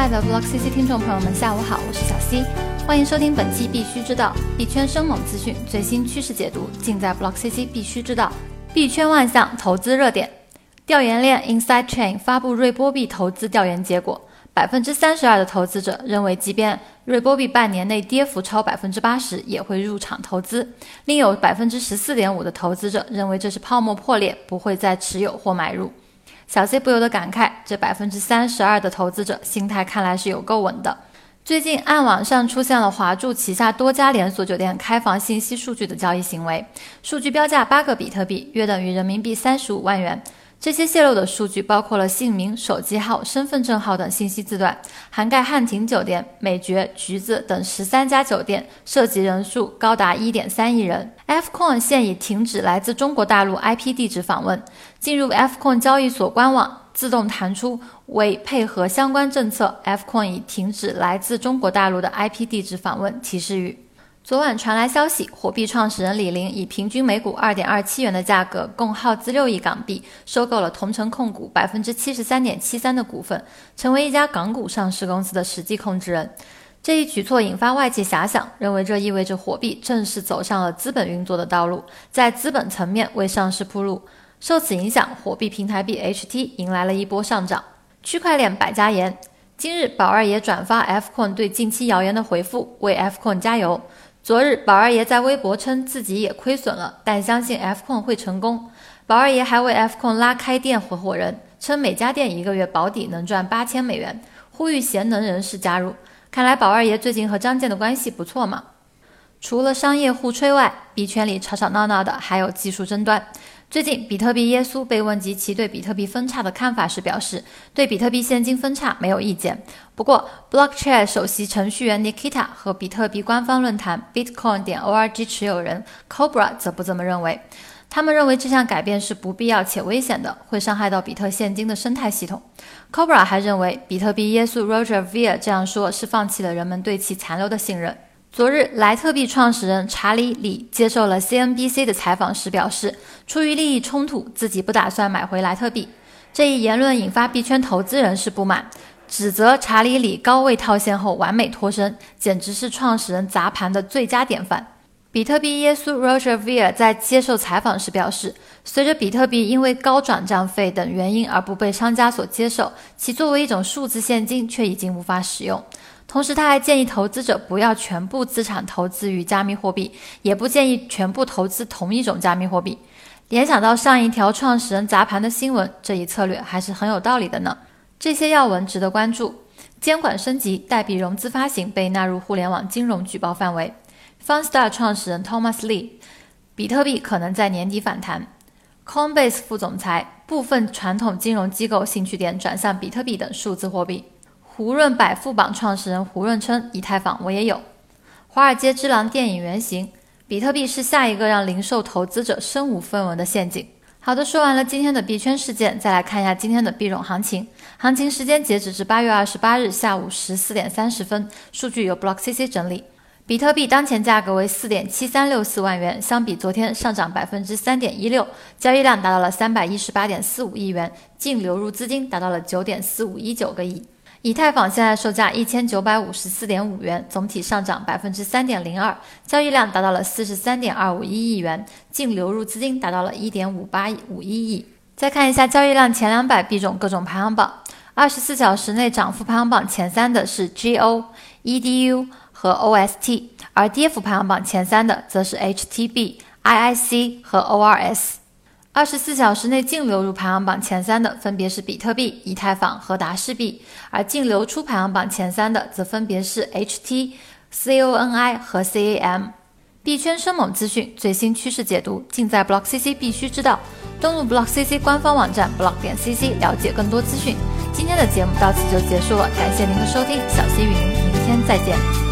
亲爱的 Block CC 听众朋友们，下午好，我是小 C，欢迎收听本期必须知道币圈生猛资讯最新趋势解读，尽在 Block CC 必须知道。币圈万象投资热点，调研链 Inside Chain 发布瑞波币投资调研结果，百分之三十二的投资者认为，即便瑞波币半年内跌幅超百分之八十，也会入场投资。另有百分之十四点五的投资者认为这是泡沫破裂，不会再持有或买入。小 C 不由得感慨，这百分之三十二的投资者心态看来是有够稳的。最近，暗网上出现了华住旗下多家连锁酒店开房信息数据的交易行为，数据标价八个比特币，约等于人民币三十五万元。这些泄露的数据包括了姓名、手机号、身份证号等信息字段，涵盖汉庭酒店、美爵、橘子等十三家酒店，涉及人数高达一点三亿人。Fcoin 现已停止来自中国大陆 IP 地址访问，进入 Fcoin 交易所官网自动弹出，为配合相关政策，Fcoin 已停止来自中国大陆的 IP 地址访问提示语。昨晚传来消息，火币创始人李林以平均每股二点二七元的价格，共耗资六亿港币，收购了同城控股百分之七十三点七三的股份，成为一家港股上市公司的实际控制人。这一举措引发外界遐想，认为这意味着火币正式走上了资本运作的道路，在资本层面为上市铺路。受此影响，火币平台币 HT 迎来了一波上涨。区块链百家言，今日宝二爷转发 Fcoin 对近期谣言的回复，为 Fcoin 加油。昨日，宝二爷在微博称自己也亏损了，但相信 F 控会成功。宝二爷还为 F 控拉开店合伙人，称每家店一个月保底能赚八千美元，呼吁贤能人士加入。看来宝二爷最近和张健的关系不错嘛。除了商业互吹外，币圈里吵吵闹闹的还有技术争端。最近，比特币耶稣被问及其对比特币分叉的看法时，表示对比特币现金分叉没有意见。不过，Blockchain 首席程序员 Nikita 和比特币官方论坛 Bitcoin 点 org 持有人 Cobra 则不这么认为。他们认为这项改变是不必要且危险的，会伤害到比特现金的生态系统。Cobra 还认为，比特币耶稣 Roger Ver 这样说是放弃了人们对其残留的信任。昨日，莱特币创始人查理·李接受了 CNBC 的采访时表示，出于利益冲突，自己不打算买回莱特币。这一言论引发币圈投资人士不满，指责查理·李高位套现后完美脱身，简直是创始人砸盘的最佳典范。比特币耶稣 Roger Ver 在接受采访时表示，随着比特币因为高转账费等原因而不被商家所接受，其作为一种数字现金却已经无法使用。同时，他还建议投资者不要全部资产投资于加密货币，也不建议全部投资同一种加密货币。联想到上一条创始人砸盘的新闻，这一策略还是很有道理的呢。这些要闻值得关注。监管升级，代币融资发行被纳入互联网金融举报范围。FunStar 创始人 Thomas Lee，比特币可能在年底反弹。Coinbase 副总裁，部分传统金融机构兴趣点转向比特币等数字货币。胡润百富榜创始人胡润称：“以太坊我也有。”华尔街之狼电影原型，比特币是下一个让零售投资者身无分文的陷阱。好的，说完了今天的币圈事件，再来看一下今天的币种行情。行情时间截止至八月二十八日下午十四点三十分，数据由 BlockCC 整理。比特币当前价格为四点七三六四万元，相比昨天上涨百分之三点一六，交易量达到了三百一十八点四五亿元，净流入资金达到了九点四五一九个亿。以太坊现在售价一千九百五十四点五元，总体上涨百分之三点零二，交易量达到了四十三点二五一亿元，净流入资金达到了一点五八五一亿。再看一下交易量前两百币种各种排行榜，二十四小时内涨幅排行榜前三的是 GO、EDU 和 OST，而跌幅排行榜前三的则是 HTB、IIC 和 ORS。二十四小时内净流入排行榜前三的分别是比特币、以太坊和达世币，而净流出排行榜前三的则分别是 HT、CONI 和 CAM。币圈生猛资讯、最新趋势解读，尽在 Block CC 必须知道。登录 Block CC 官方网站 block 点 CC，了解更多资讯。今天的节目到此就结束了，感谢您的收听，小溪与您明天再见。